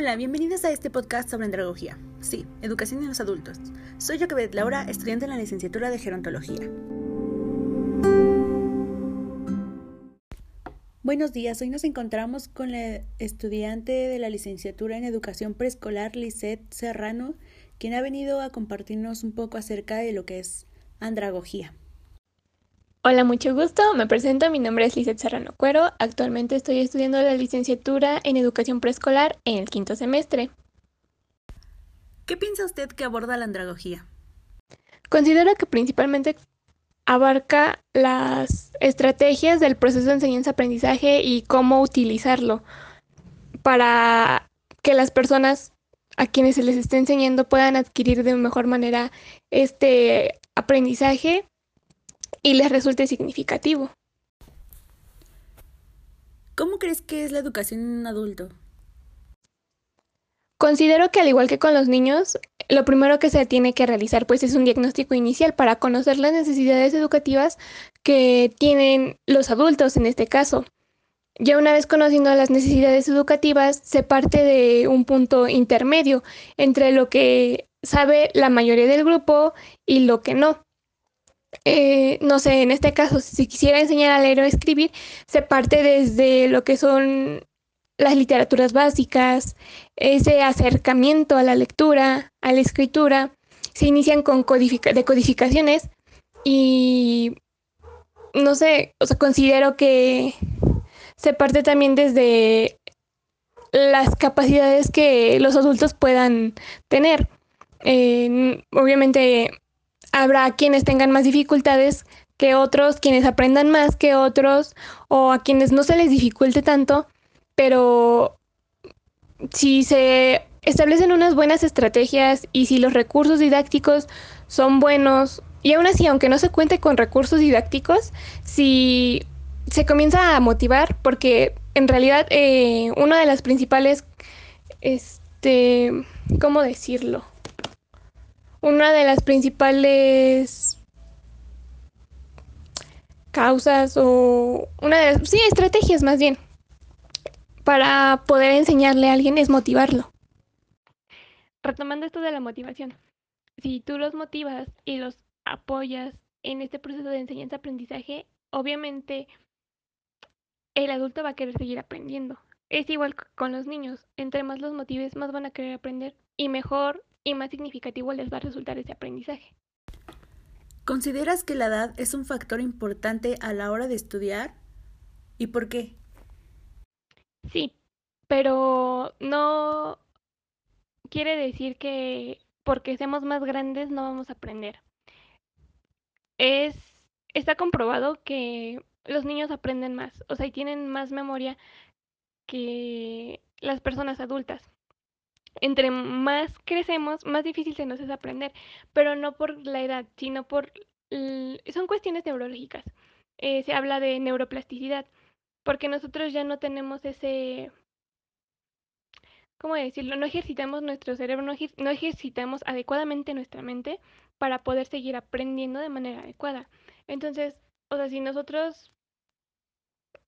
Hola, bienvenidos a este podcast sobre andragogía. Sí, educación en los adultos. Soy Jacobet Laura, estudiante en la licenciatura de Gerontología. Buenos días, hoy nos encontramos con la estudiante de la licenciatura en educación preescolar, Lisette Serrano, quien ha venido a compartirnos un poco acerca de lo que es andragogía. Hola, mucho gusto. Me presento. Mi nombre es Lizeth Serrano Cuero. Actualmente estoy estudiando la licenciatura en educación preescolar en el quinto semestre. ¿Qué piensa usted que aborda la andragogía? Considero que principalmente abarca las estrategias del proceso de enseñanza-aprendizaje y cómo utilizarlo para que las personas a quienes se les esté enseñando puedan adquirir de mejor manera este aprendizaje y les resulte significativo. ¿Cómo crees que es la educación en un adulto? Considero que al igual que con los niños, lo primero que se tiene que realizar pues es un diagnóstico inicial para conocer las necesidades educativas que tienen los adultos en este caso. Ya una vez conociendo las necesidades educativas, se parte de un punto intermedio entre lo que sabe la mayoría del grupo y lo que no. Eh, no sé, en este caso, si quisiera enseñar a leer o escribir, se parte desde lo que son las literaturas básicas, ese acercamiento a la lectura, a la escritura, se inician con decodificaciones y no sé, o sea, considero que se parte también desde las capacidades que los adultos puedan tener. Obviamente habrá quienes tengan más dificultades que otros, quienes aprendan más que otros o a quienes no se les dificulte tanto, pero si se establecen unas buenas estrategias y si los recursos didácticos son buenos, y aún así, aunque no se cuente con recursos didácticos, si se comienza a motivar, porque en realidad eh, una de las principales, este, ¿cómo decirlo? Una de las principales causas o una de las, sí, estrategias más bien para poder enseñarle a alguien es motivarlo. Retomando esto de la motivación, si tú los motivas y los apoyas en este proceso de enseñanza-aprendizaje, obviamente el adulto va a querer seguir aprendiendo. Es igual con los niños, entre más los motives, más van a querer aprender y mejor y más significativo les va a resultar ese aprendizaje. ¿Consideras que la edad es un factor importante a la hora de estudiar? ¿Y por qué? Sí, pero no quiere decir que porque seamos más grandes no vamos a aprender. Es está comprobado que los niños aprenden más, o sea, y tienen más memoria que las personas adultas entre más crecemos, más difícil se nos es aprender, pero no por la edad, sino por... Son cuestiones neurológicas. Eh, se habla de neuroplasticidad, porque nosotros ya no tenemos ese... ¿Cómo decirlo? No ejercitamos nuestro cerebro, no, no ejercitamos adecuadamente nuestra mente para poder seguir aprendiendo de manera adecuada. Entonces, o sea, si nosotros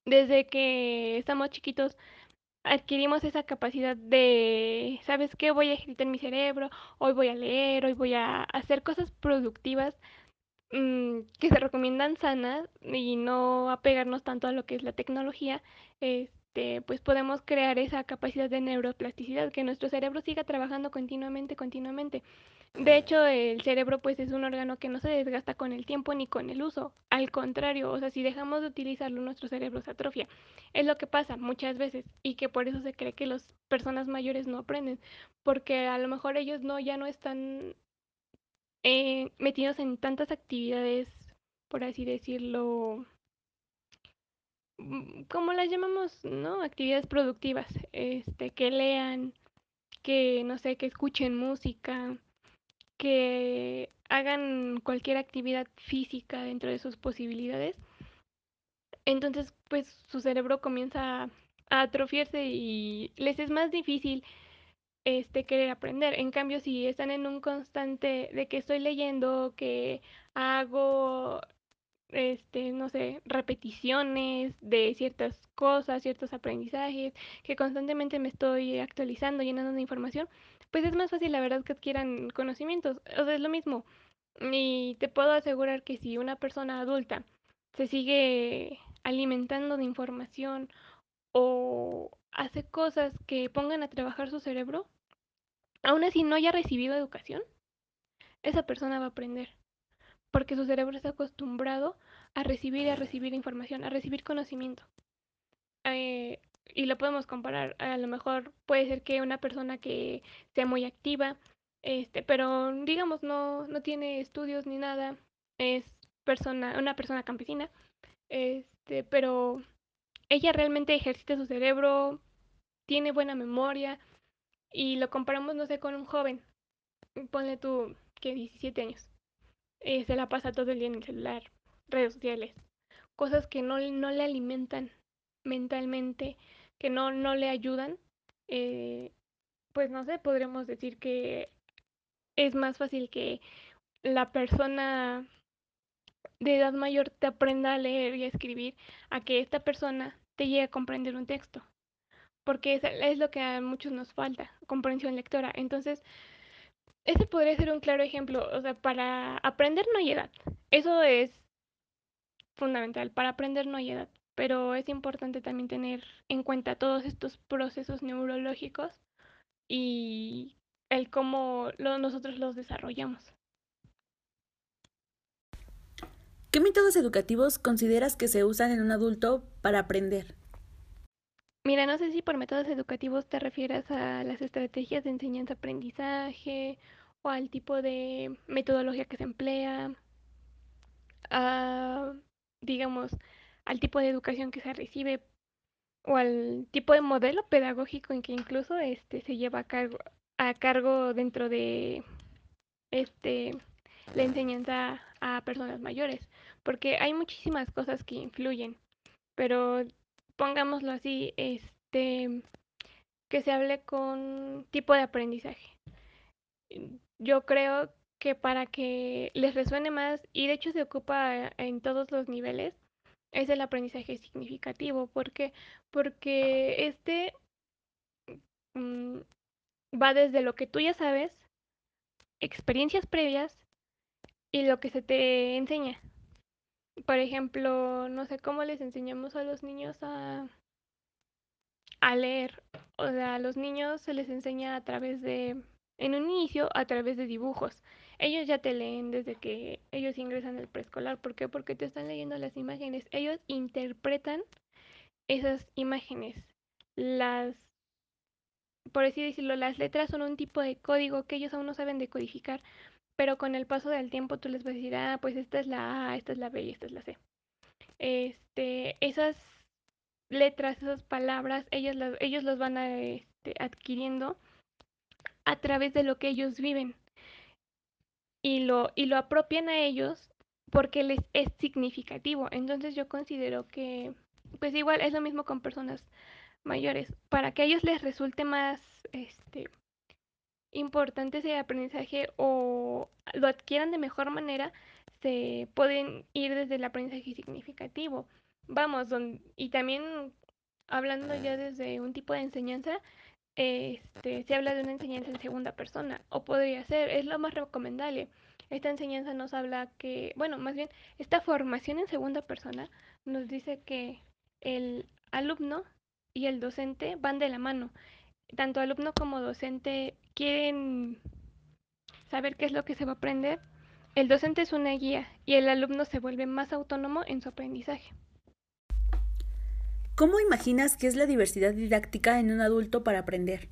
desde que estamos chiquitos adquirimos esa capacidad de, ¿sabes qué? Voy a ejercitar mi cerebro, hoy voy a leer, hoy voy a hacer cosas productivas mm, que se recomiendan sanas y no apegarnos tanto a lo que es la tecnología, este, pues podemos crear esa capacidad de neuroplasticidad, que nuestro cerebro siga trabajando continuamente, continuamente. De hecho, el cerebro pues es un órgano que no se desgasta con el tiempo ni con el uso. Al contrario, o sea, si dejamos de utilizarlo, nuestro cerebro se atrofia. Es lo que pasa muchas veces y que por eso se cree que las personas mayores no aprenden, porque a lo mejor ellos no ya no están eh, metidos en tantas actividades, por así decirlo, mm, como las llamamos, ¿no? Actividades productivas, este, que lean, que no sé, que escuchen música que hagan cualquier actividad física dentro de sus posibilidades, entonces pues su cerebro comienza a atrofiarse y les es más difícil este querer aprender. En cambio, si están en un constante de que estoy leyendo, que hago este, no sé, repeticiones de ciertas cosas, ciertos aprendizajes, que constantemente me estoy actualizando, llenando de información, pues es más fácil, la verdad, que adquieran conocimientos. O sea, es lo mismo. Y te puedo asegurar que si una persona adulta se sigue alimentando de información o hace cosas que pongan a trabajar su cerebro, aún así no haya recibido educación, esa persona va a aprender. Porque su cerebro está acostumbrado a recibir y a recibir información, a recibir conocimiento. Eh, y lo podemos comparar. A lo mejor puede ser que una persona que sea muy activa, este, pero digamos no, no tiene estudios ni nada, es persona, una persona campesina, este, pero ella realmente ejercita su cerebro, tiene buena memoria y lo comparamos, no sé, con un joven, ponle tú que 17 años, eh, se la pasa todo el día en el celular, redes sociales, cosas que no, no le alimentan mentalmente, que no, no le ayudan, eh, pues no sé, podríamos decir que es más fácil que la persona de edad mayor te aprenda a leer y a escribir a que esta persona te llegue a comprender un texto. Porque es, es lo que a muchos nos falta, comprensión lectora. Entonces, ese podría ser un claro ejemplo. O sea, para aprender no hay edad. Eso es fundamental. Para aprender no hay edad. Pero es importante también tener en cuenta todos estos procesos neurológicos y el cómo lo, nosotros los desarrollamos. ¿Qué métodos educativos consideras que se usan en un adulto para aprender? Mira, no sé si por métodos educativos te refieres a las estrategias de enseñanza-aprendizaje o al tipo de metodología que se emplea, a, digamos, al tipo de educación que se recibe o al tipo de modelo pedagógico en que incluso este se lleva a cargo, a cargo dentro de este la enseñanza a personas mayores, porque hay muchísimas cosas que influyen, pero pongámoslo así, este que se hable con tipo de aprendizaje. Yo creo que para que les resuene más, y de hecho se ocupa en todos los niveles, es el aprendizaje significativo. ¿Por qué? Porque este mmm, va desde lo que tú ya sabes, experiencias previas y lo que se te enseña. Por ejemplo, no sé cómo les enseñamos a los niños a, a leer. O sea, a los niños se les enseña a través de, en un inicio, a través de dibujos. Ellos ya te leen desde que ellos ingresan al preescolar. ¿Por qué? Porque te están leyendo las imágenes. Ellos interpretan esas imágenes. Las por así decirlo, las letras son un tipo de código que ellos aún no saben decodificar, pero con el paso del tiempo tú les vas a decir, ah, pues esta es la A, esta es la B y esta es la C. Este, esas letras, esas palabras, ellos las, ellos los van este, adquiriendo a través de lo que ellos viven y lo, y lo apropian a ellos porque les es significativo. Entonces yo considero que, pues igual es lo mismo con personas mayores, para que a ellos les resulte más este, importante ese aprendizaje o lo adquieran de mejor manera, se pueden ir desde el aprendizaje significativo. Vamos, y también hablando ya desde un tipo de enseñanza, este, se habla de una enseñanza en segunda persona, o podría ser, es lo más recomendable. Esta enseñanza nos habla que, bueno, más bien, esta formación en segunda persona nos dice que el alumno y el docente van de la mano. Tanto alumno como docente quieren saber qué es lo que se va a aprender. El docente es una guía y el alumno se vuelve más autónomo en su aprendizaje. ¿Cómo imaginas que es la diversidad didáctica en un adulto para aprender?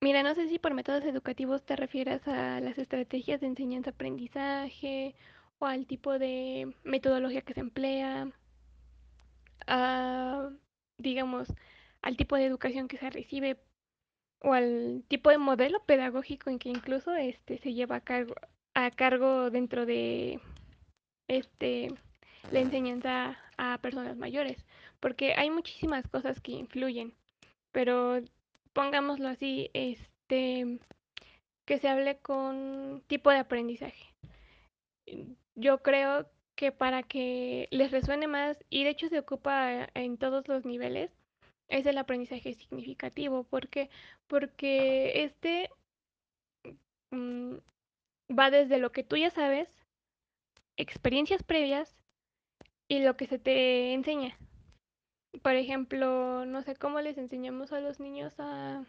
Mira, no sé si por métodos educativos te refieres a las estrategias de enseñanza-aprendizaje o al tipo de metodología que se emplea, a digamos, al tipo de educación que se recibe o al tipo de modelo pedagógico en que incluso este se lleva a cargo, a cargo dentro de este la enseñanza a personas mayores, porque hay muchísimas cosas que influyen, pero pongámoslo así, este que se hable con tipo de aprendizaje. Yo creo que para que les resuene más, y de hecho se ocupa en todos los niveles, es el aprendizaje significativo. ¿Por qué? Porque este mm, va desde lo que tú ya sabes, experiencias previas y lo que se te enseña. Por ejemplo, no sé cómo les enseñamos a los niños a,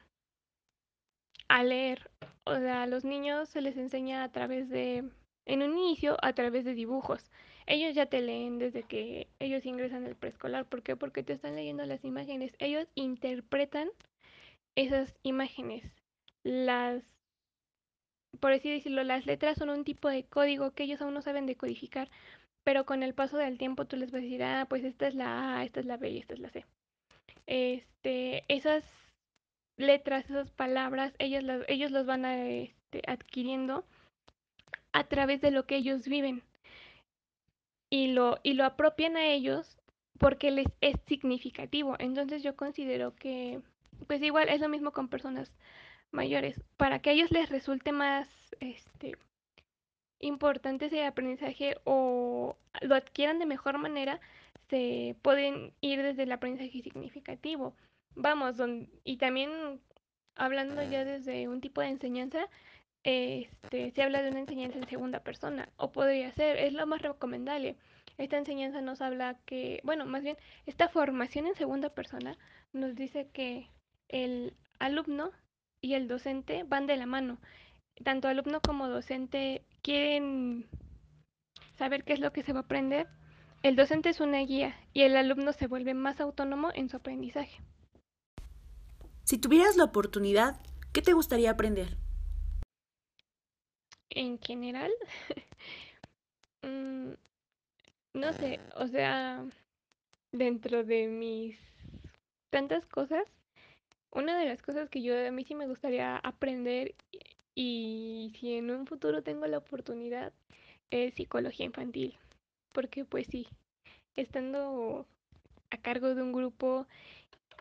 leer. O sea, a los niños se les enseña a través de, en un inicio, a través de dibujos. Ellos ya te leen desde que ellos ingresan al preescolar. ¿Por qué? Porque te están leyendo las imágenes. Ellos interpretan esas imágenes. Las, por así decirlo, las letras son un tipo de código que ellos aún no saben decodificar. Pero con el paso del tiempo tú les vas a decir, ah, pues esta es la A, esta es la B y esta es la C. Este, esas letras, esas palabras, ellos las, ellos los van a, este, adquiriendo a través de lo que ellos viven. Y lo, y lo apropian a ellos porque les es significativo. Entonces yo considero que, pues igual es lo mismo con personas mayores. Para que a ellos les resulte más este, importante ese aprendizaje o lo adquieran de mejor manera, se pueden ir desde el aprendizaje significativo. Vamos, y también hablando ya desde un tipo de enseñanza, este, se habla de una enseñanza en segunda persona, o podría ser, es lo más recomendable. Esta enseñanza nos habla que, bueno, más bien, esta formación en segunda persona nos dice que el alumno y el docente van de la mano. Tanto alumno como docente quieren saber qué es lo que se va a aprender. El docente es una guía y el alumno se vuelve más autónomo en su aprendizaje. Si tuvieras la oportunidad, ¿qué te gustaría aprender? En general, mm, no sé, o sea, dentro de mis tantas cosas, una de las cosas que yo a mí sí me gustaría aprender y si en un futuro tengo la oportunidad es psicología infantil, porque pues sí, estando a cargo de un grupo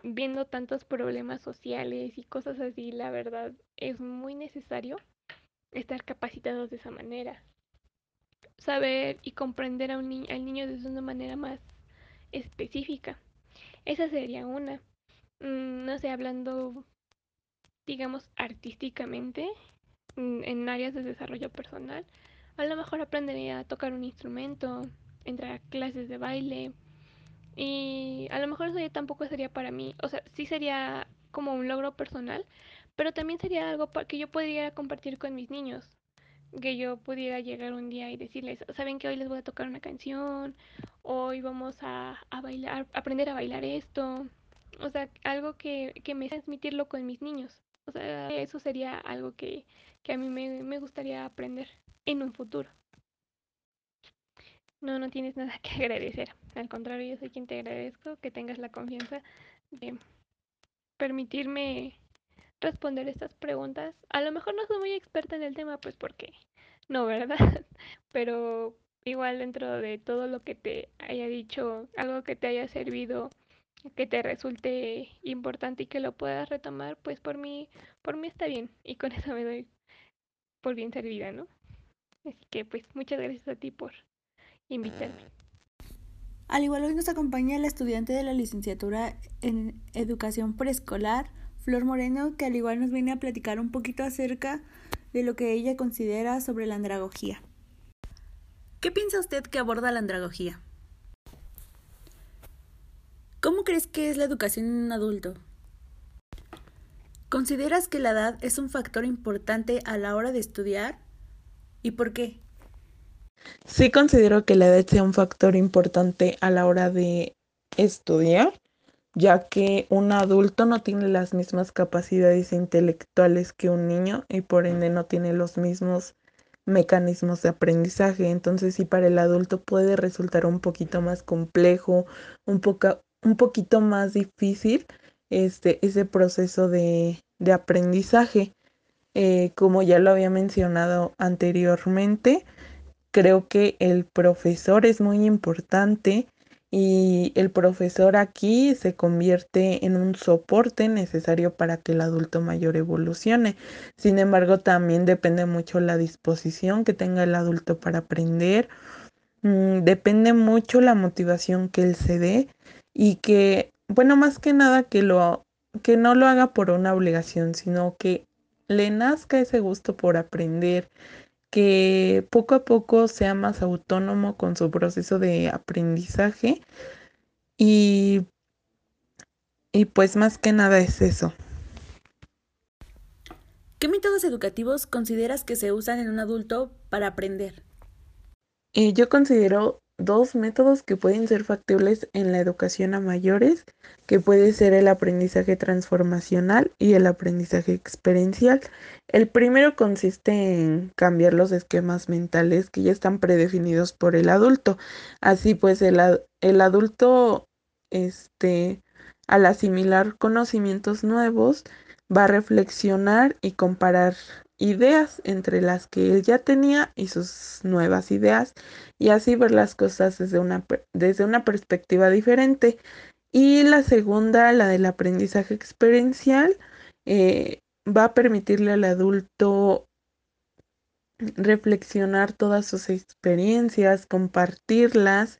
viendo tantos problemas sociales y cosas así, la verdad es muy necesario estar capacitados de esa manera. Saber y comprender a un al niño de una manera más específica. Esa sería una. Mm, no sé, hablando, digamos, artísticamente, mm, en áreas de desarrollo personal, a lo mejor aprendería a tocar un instrumento, entrar a clases de baile, y a lo mejor eso ya tampoco sería para mí, o sea, sí sería como un logro personal, pero también sería algo que yo podría compartir con mis niños. Que yo pudiera llegar un día y decirles, saben que hoy les voy a tocar una canción, hoy vamos a, a bailar, aprender a bailar esto. O sea, algo que, que me transmitirlo con mis niños. O sea, eso sería algo que, que a mí me, me gustaría aprender en un futuro. No, no tienes nada que agradecer. Al contrario, yo soy quien te agradezco que tengas la confianza de permitirme responder estas preguntas. A lo mejor no soy muy experta en el tema, pues porque no, ¿verdad? Pero igual dentro de todo lo que te haya dicho, algo que te haya servido, que te resulte importante y que lo puedas retomar, pues por mí, por mí está bien. Y con eso me doy por bien servida, ¿no? Así que pues muchas gracias a ti por invitarme. Al igual hoy nos acompaña la estudiante de la licenciatura en educación preescolar, Flor Moreno, que al igual nos viene a platicar un poquito acerca de lo que ella considera sobre la andragogía. ¿Qué piensa usted que aborda la andragogía? ¿Cómo crees que es la educación en un adulto? ¿Consideras que la edad es un factor importante a la hora de estudiar? ¿Y por qué? Sí considero que la edad sea un factor importante a la hora de estudiar, ya que un adulto no tiene las mismas capacidades intelectuales que un niño y por ende no tiene los mismos mecanismos de aprendizaje. Entonces sí para el adulto puede resultar un poquito más complejo, un, poco, un poquito más difícil este, ese proceso de, de aprendizaje. Eh, como ya lo había mencionado anteriormente, creo que el profesor es muy importante y el profesor aquí se convierte en un soporte necesario para que el adulto mayor evolucione. Sin embargo, también depende mucho la disposición que tenga el adulto para aprender mm, depende mucho la motivación que él se dé y que, bueno, más que nada que lo que no lo haga por una obligación, sino que le nazca ese gusto por aprender, que poco a poco sea más autónomo con su proceso de aprendizaje y, y pues más que nada es eso. ¿Qué métodos educativos consideras que se usan en un adulto para aprender? Eh, yo considero dos métodos que pueden ser factibles en la educación a mayores, que puede ser el aprendizaje transformacional y el aprendizaje experiencial. El primero consiste en cambiar los esquemas mentales que ya están predefinidos por el adulto. Así pues, el, el adulto, este, al asimilar conocimientos nuevos, va a reflexionar y comparar ideas entre las que él ya tenía y sus nuevas ideas y así ver las cosas desde una, desde una perspectiva diferente. Y la segunda, la del aprendizaje experiencial, eh, va a permitirle al adulto reflexionar todas sus experiencias, compartirlas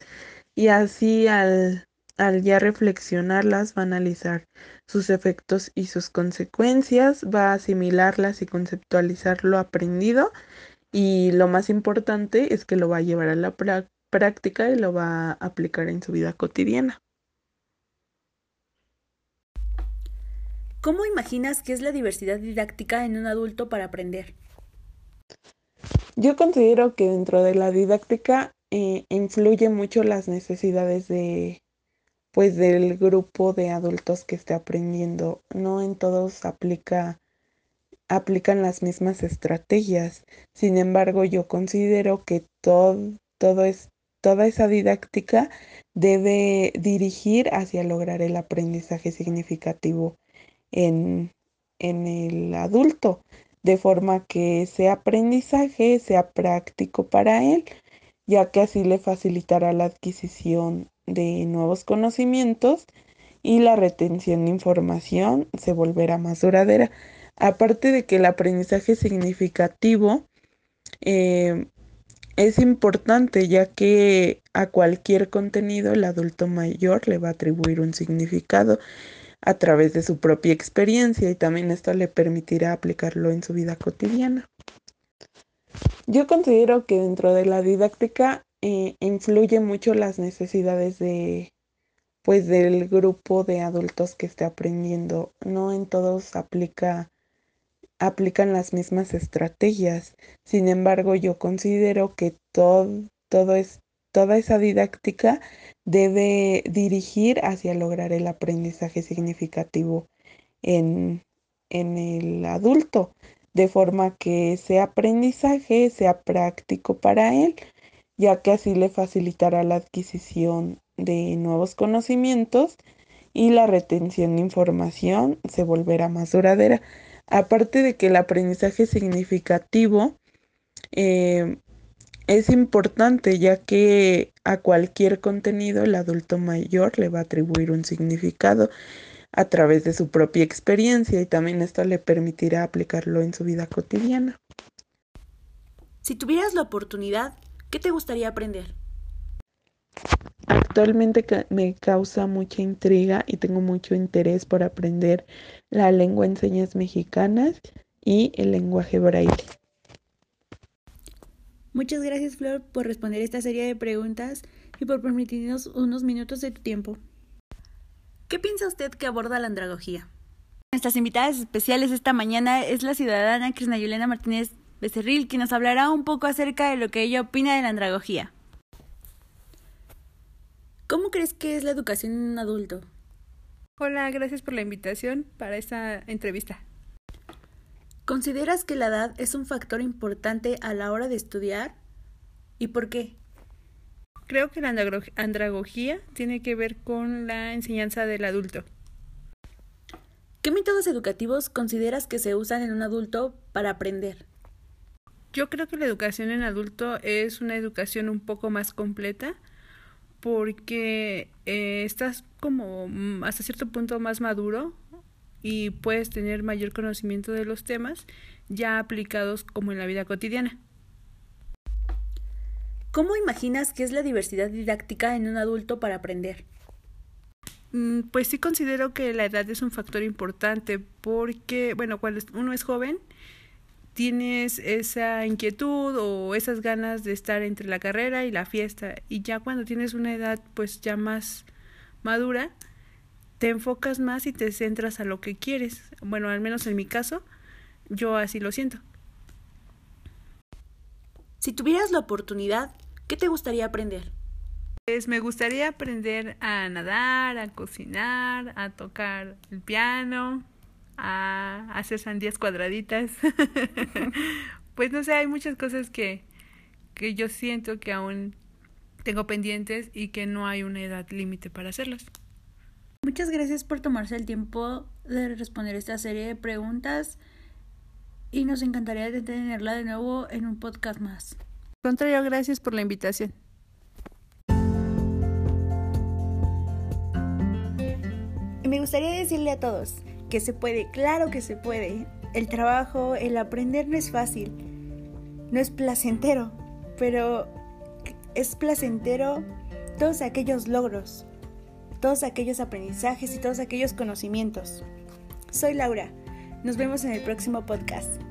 y así al, al ya reflexionarlas va a analizar sus efectos y sus consecuencias, va a asimilarlas y conceptualizar lo aprendido y lo más importante es que lo va a llevar a la práctica y lo va a aplicar en su vida cotidiana. ¿Cómo imaginas que es la diversidad didáctica en un adulto para aprender? Yo considero que dentro de la didáctica eh, influye mucho las necesidades de pues del grupo de adultos que esté aprendiendo. No en todos aplica aplican las mismas estrategias. Sin embargo, yo considero que todo, todo es, toda esa didáctica debe dirigir hacia lograr el aprendizaje significativo en, en el adulto, de forma que ese aprendizaje sea práctico para él, ya que así le facilitará la adquisición de nuevos conocimientos y la retención de información se volverá más duradera. Aparte de que el aprendizaje significativo eh, es importante ya que a cualquier contenido el adulto mayor le va a atribuir un significado a través de su propia experiencia y también esto le permitirá aplicarlo en su vida cotidiana. Yo considero que dentro de la didáctica eh, influye mucho las necesidades de pues del grupo de adultos que esté aprendiendo. No en todos aplica aplican las mismas estrategias. Sin embargo, yo considero que todo, todo es, toda esa didáctica debe dirigir hacia lograr el aprendizaje significativo en, en el adulto, de forma que ese aprendizaje sea práctico para él ya que así le facilitará la adquisición de nuevos conocimientos y la retención de información se volverá más duradera. Aparte de que el aprendizaje significativo eh, es importante ya que a cualquier contenido el adulto mayor le va a atribuir un significado a través de su propia experiencia y también esto le permitirá aplicarlo en su vida cotidiana. Si tuvieras la oportunidad ¿Qué te gustaría aprender? Actualmente me causa mucha intriga y tengo mucho interés por aprender la lengua en señas mexicanas y el lenguaje braille. Muchas gracias Flor por responder esta serie de preguntas y por permitirnos unos minutos de tu tiempo. ¿Qué piensa usted que aborda la andragogía? Nuestras invitadas especiales esta mañana es la ciudadana Crisna Yulena Martínez Becerril, quien nos hablará un poco acerca de lo que ella opina de la andragogía. ¿Cómo crees que es la educación en un adulto? Hola, gracias por la invitación para esta entrevista. ¿Consideras que la edad es un factor importante a la hora de estudiar? ¿Y por qué? Creo que la andragogía tiene que ver con la enseñanza del adulto. ¿Qué métodos educativos consideras que se usan en un adulto para aprender? Yo creo que la educación en adulto es una educación un poco más completa porque eh, estás como mm, hasta cierto punto más maduro y puedes tener mayor conocimiento de los temas ya aplicados como en la vida cotidiana. ¿Cómo imaginas que es la diversidad didáctica en un adulto para aprender? Mm, pues sí considero que la edad es un factor importante porque, bueno, cuando uno es joven, tienes esa inquietud o esas ganas de estar entre la carrera y la fiesta y ya cuando tienes una edad pues ya más madura, te enfocas más y te centras a lo que quieres. Bueno, al menos en mi caso, yo así lo siento. Si tuvieras la oportunidad, ¿qué te gustaría aprender? Pues me gustaría aprender a nadar, a cocinar, a tocar el piano, a hacer sandías cuadraditas. pues no sé, hay muchas cosas que, que yo siento que aún tengo pendientes y que no hay una edad límite para hacerlas. Muchas gracias por tomarse el tiempo de responder esta serie de preguntas y nos encantaría tenerla de nuevo en un podcast más. Contrario, gracias por la invitación. Y me gustaría decirle a todos que se puede, claro que se puede. El trabajo, el aprender no es fácil, no es placentero, pero es placentero todos aquellos logros, todos aquellos aprendizajes y todos aquellos conocimientos. Soy Laura. Nos vemos en el próximo podcast.